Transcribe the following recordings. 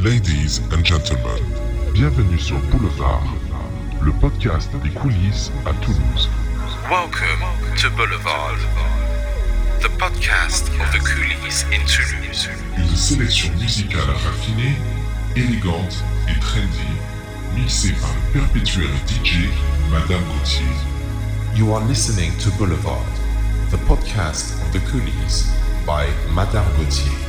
Ladies and gentlemen, bienvenue sur Boulevard, le podcast des coulisses à Toulouse. Welcome to Boulevard, the podcast of the coulisses in Toulouse. Une sélection musicale raffinée, élégante et trendy, mixée par le perpétuel DJ Madame Gauthier. You are listening to Boulevard, the podcast of the coulisses by Madame Gauthier.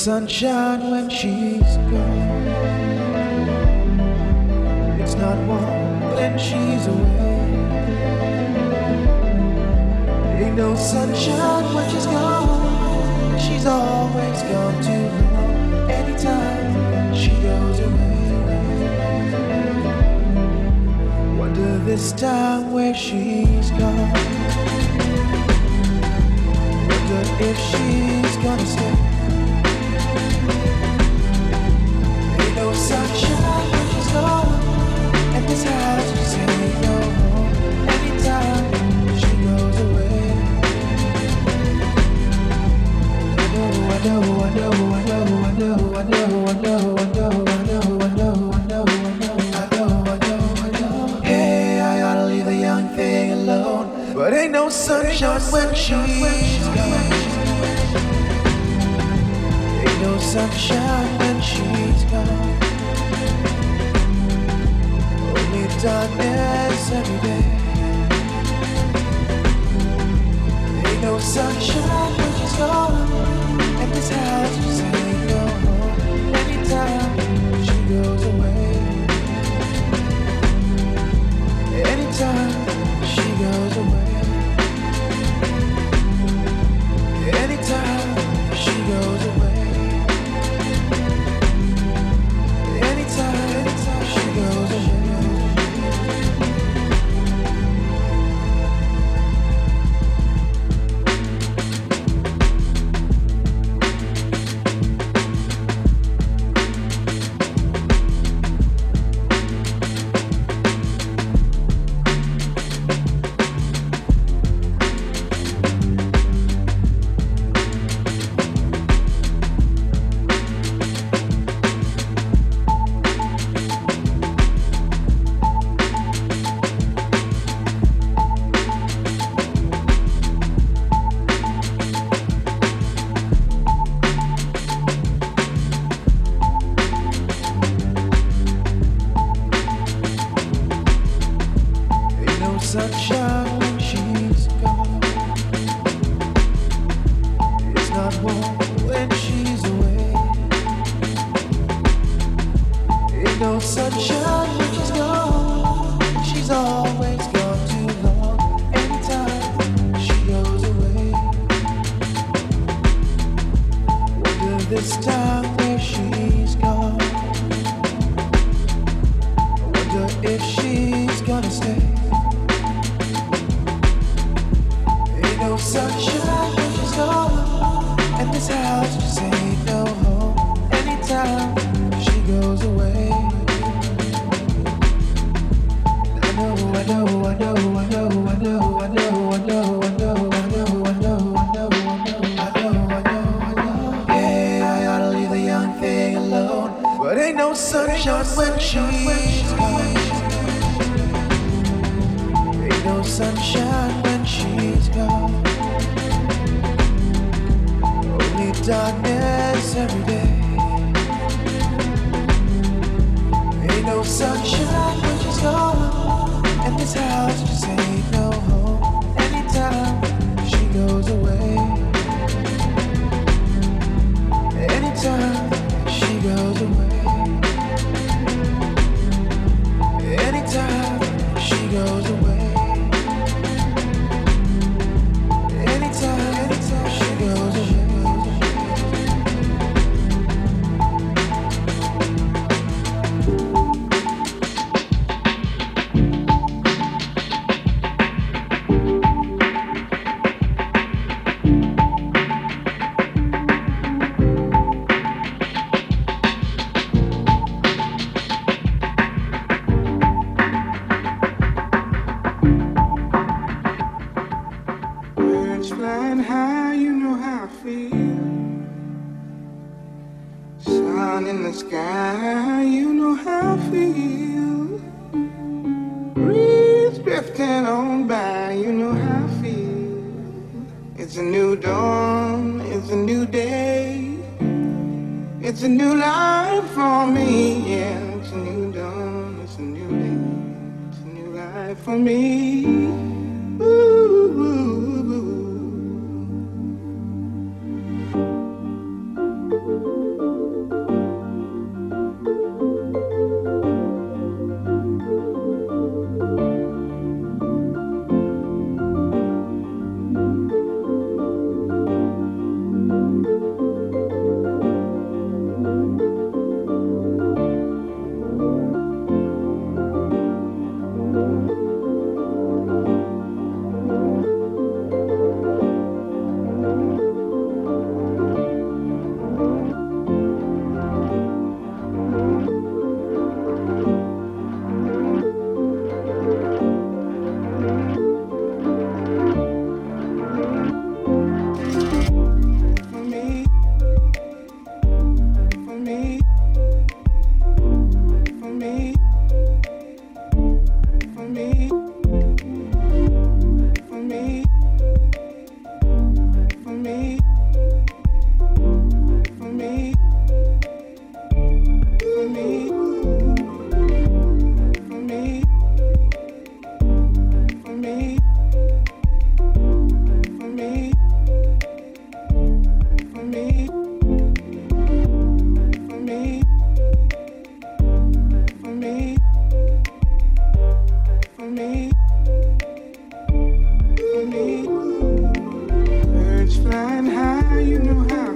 sunshine flying high, you know how.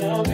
someone.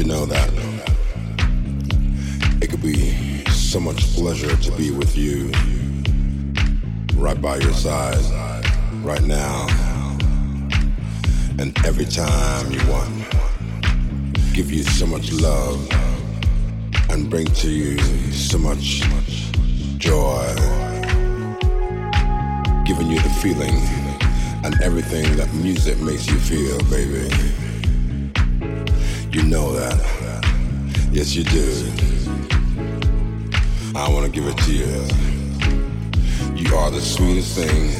You know that it could be so much pleasure to be with you right by your side right now and every time you want give you so much love and bring to you so much joy giving you the feeling and everything that music makes you feel baby you know that. Yes you do. I want to give it to you. You are the sweetest thing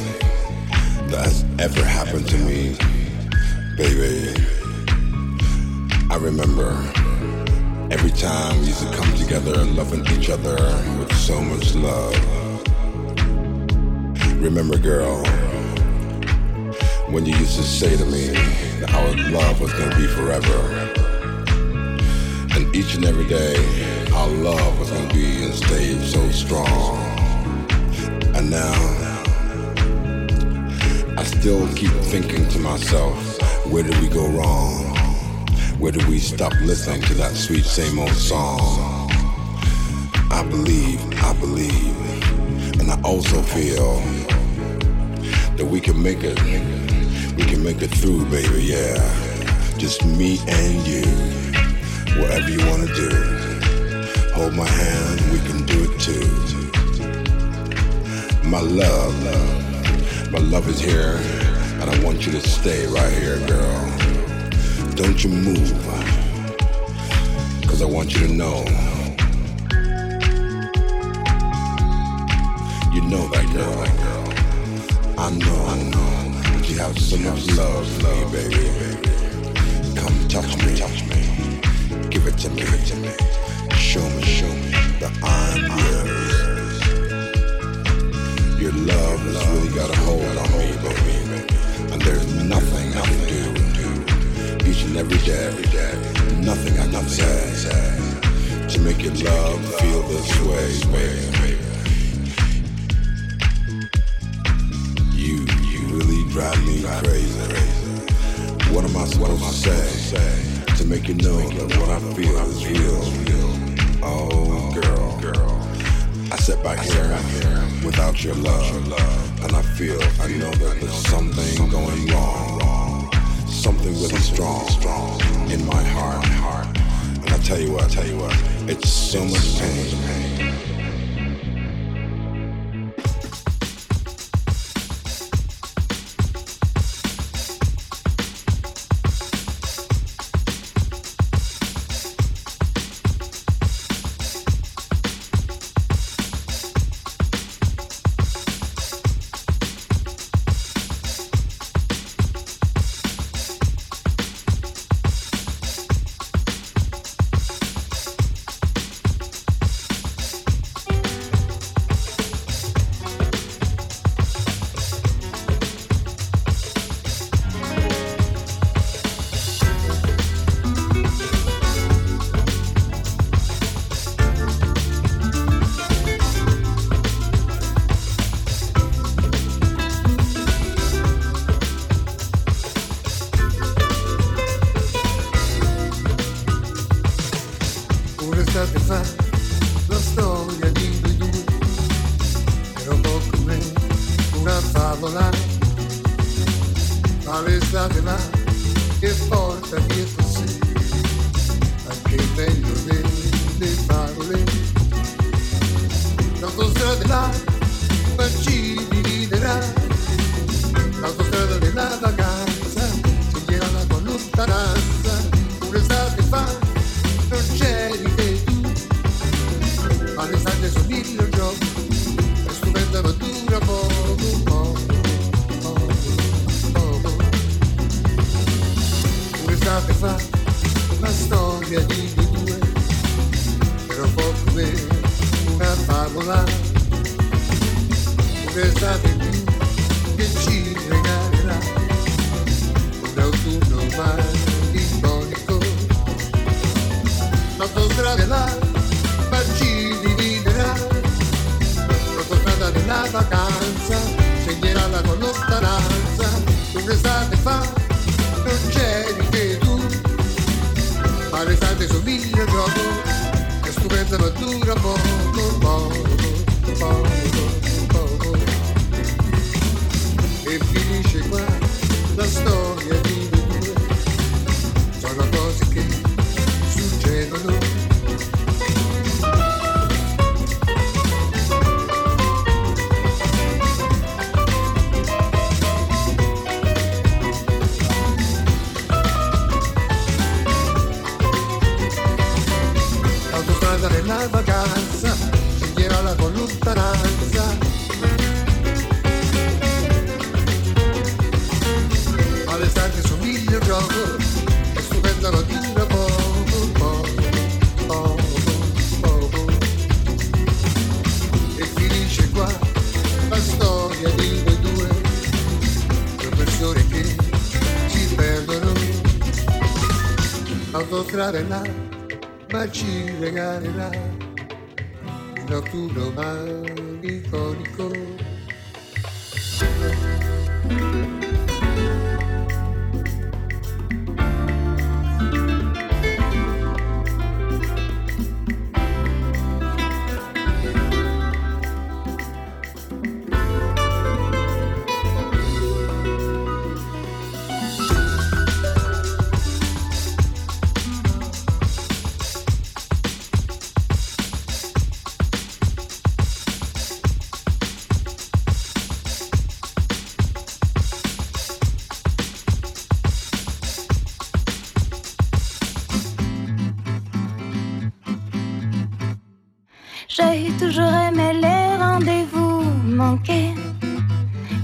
that has ever happened to me baby. I remember every time we used to come together and loving each other with so much love. Remember girl when you used to say to me that our love was going to be forever each and every day our love was going to be and stay so strong. And now I still keep thinking to myself where did we go wrong? Where did we stop listening to that sweet same old song? I believe I believe and I also feel that we can make it we can make it through baby yeah. Just me and you whatever you want to do. Hold my hand we can do it too. My love my love is here and I want you to stay right here girl. Don't you move cause I want you to know. You know that girl. I know I know you have so much love me, baby. Come touch me, touch me. Give it to me, give it to me. Show me, show me that I'm yours. Your love has really got a hold on me, baby. And there's nothing I can do each and every day, every day. Nothing I can say to make your love feel this way, baby. You, you really drive me crazy. What am I what supposed to say to make you know that what I feel is real? Oh, girl. I sit back here without your love, and I feel, I know that there's something going wrong, something really strong in my heart. And I tell you what, I tell you what, it's so much pain. Là, ma ci regalerà un notturno malinconico. J'ai toujours aimé les rendez-vous manqués,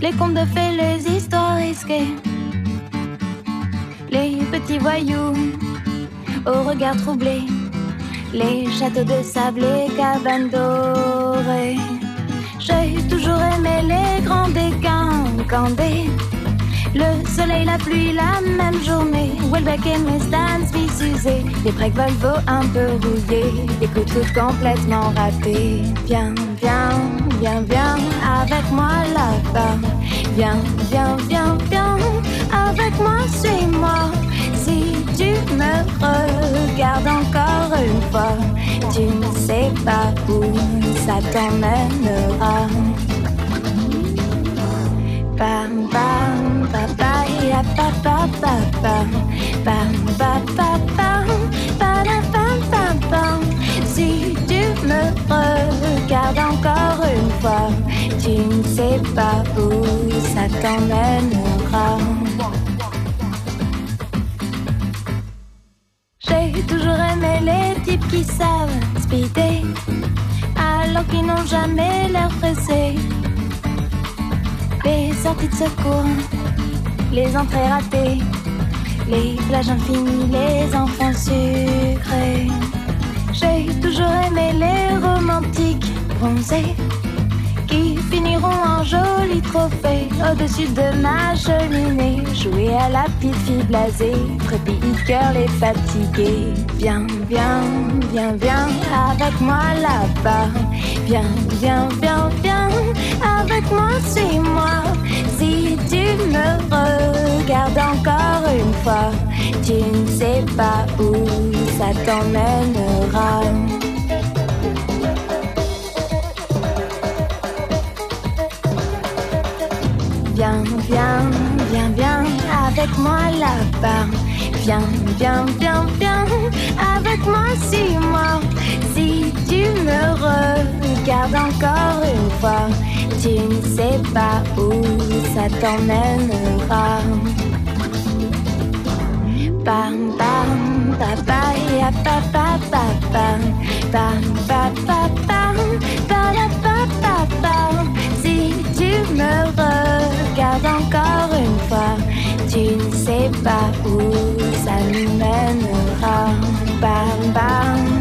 les contes de fées, les histoires risquées, les petits voyous au regard troublé, les châteaux de sable, les cabanes dorées. J'ai toujours aimé les grands décancandés. Le soleil, la pluie, la même journée. Welbeck et mes stands bis usés. Des breaks Volvo un peu rouillés. Des coups de complètement ratés. Viens, viens, viens, viens avec moi là-bas. Viens, viens, viens, viens avec moi, suis-moi. Si tu me regardes encore une fois, tu ne sais pas où ça t'emmènera. Si tu me regardes encore une fois, tu ne sais pas où ça t'emmènera. J'ai toujours aimé les types qui savent speeder, alors qu'ils n'ont jamais l'air pressés. Les sorties de secours, les entrées ratées, les plages infinies, les enfants sucrés. J'ai toujours aimé les romantiques bronzés qui finiront en joli trophée au-dessus de ma cheminée. Jouer à la petite fille blasée, trépide de cœur les fatigués. Viens, viens, viens, viens avec moi là-bas. Viens, viens, viens, viens avec moi, suis-moi. Si tu me regardes encore une fois, tu ne sais pas où ça t'emmènera. Moi. Viens, viens, viens, viens avec moi, suis-moi. Si tu me regardes encore une fois, tu ne sais pas où ça t'emmènera. Bam, bam, ba, ba, ya, ba, ba, bam. Bam, ba, ba, pas où ça nous mènera. Bam, bam,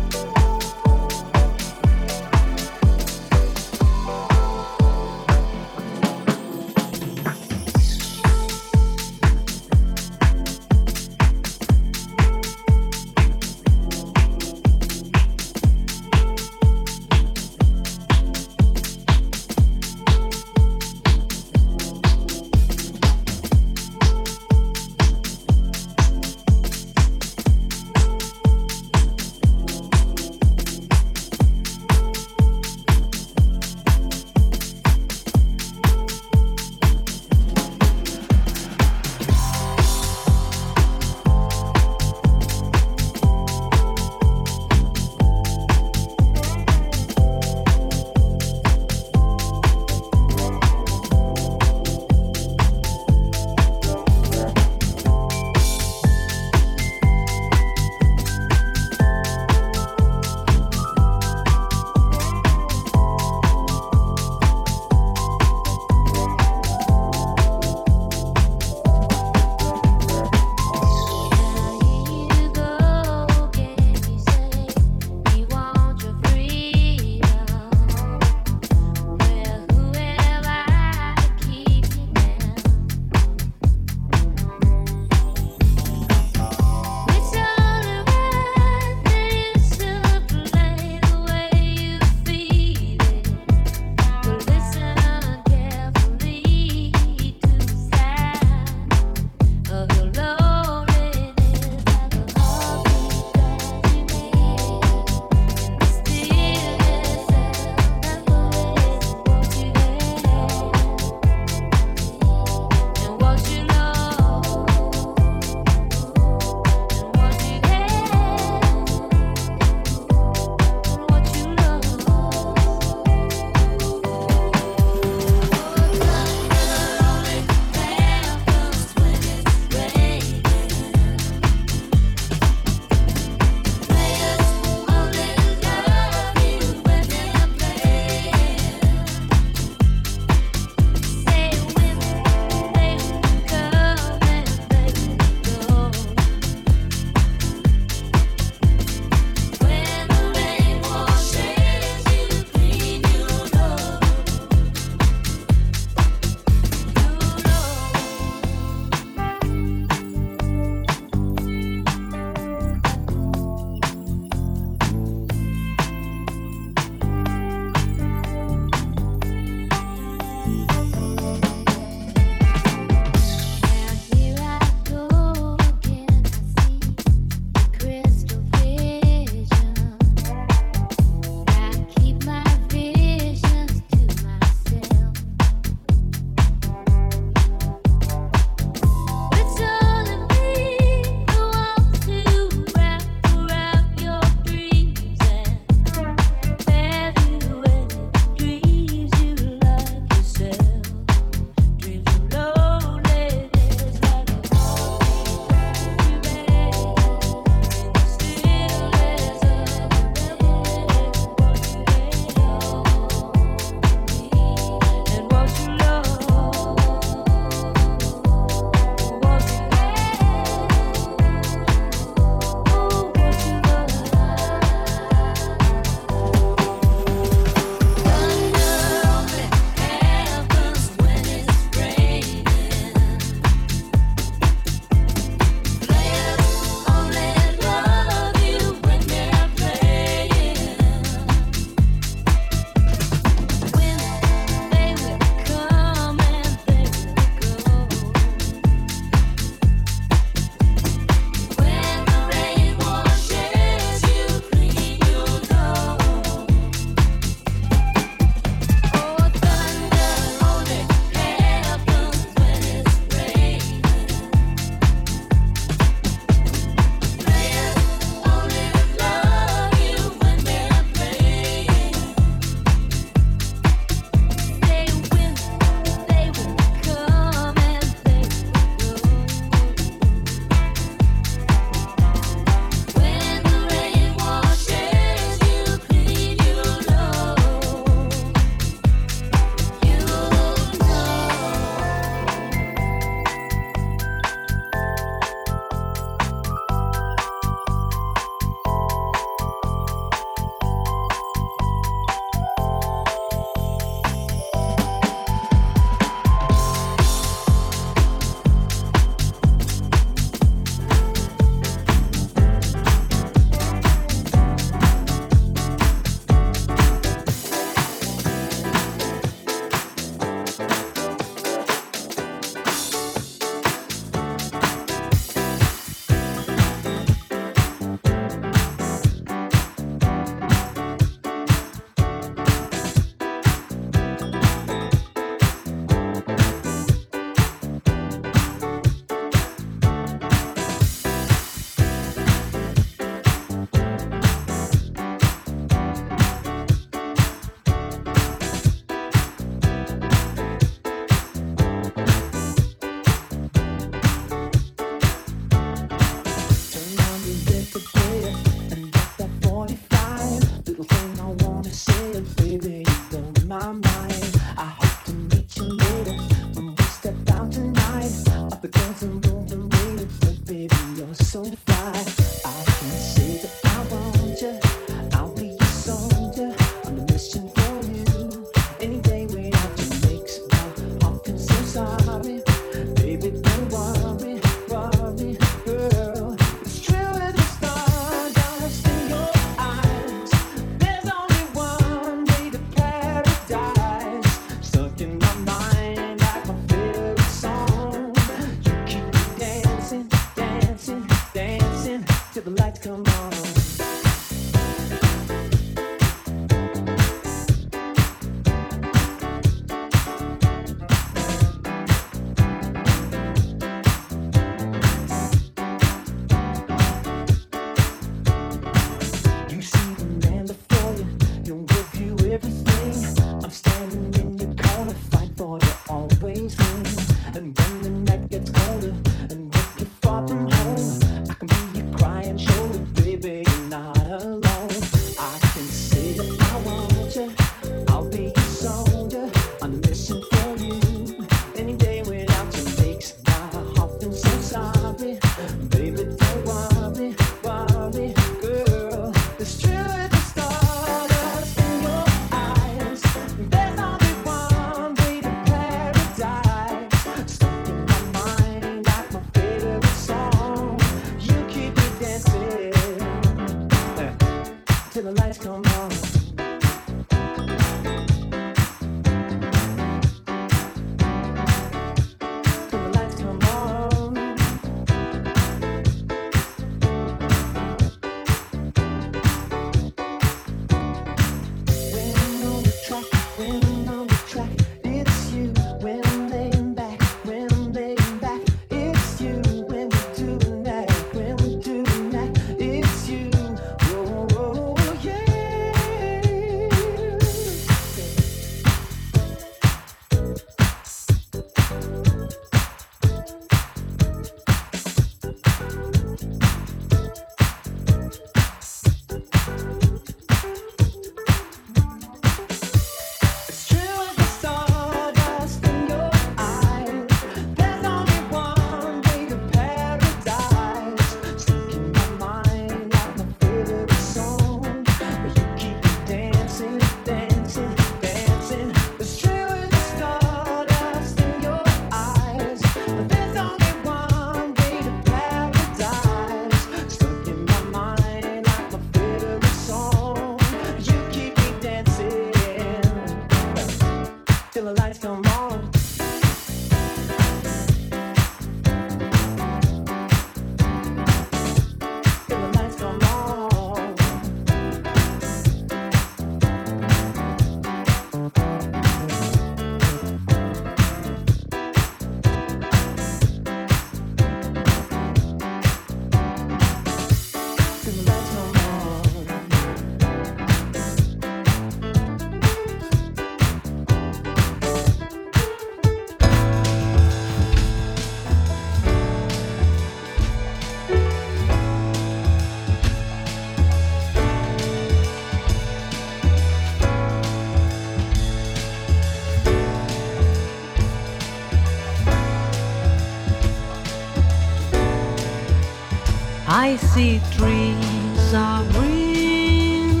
I see trees of green,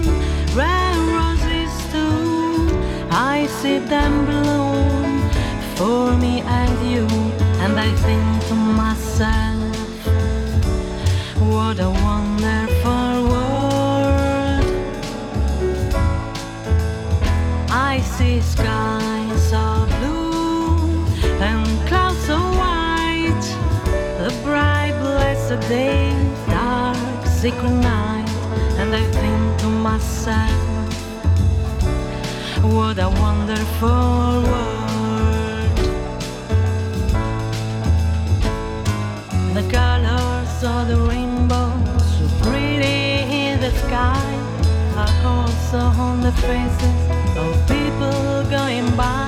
red roses too. I see them bloom for me and you, and I think to myself, what a wonderful world. I see skies of blue and clouds of white, A bright blessed day secret night, and I think to myself, what a wonderful world. The colors of the rainbow, so pretty in the sky, are also on the faces of people going by.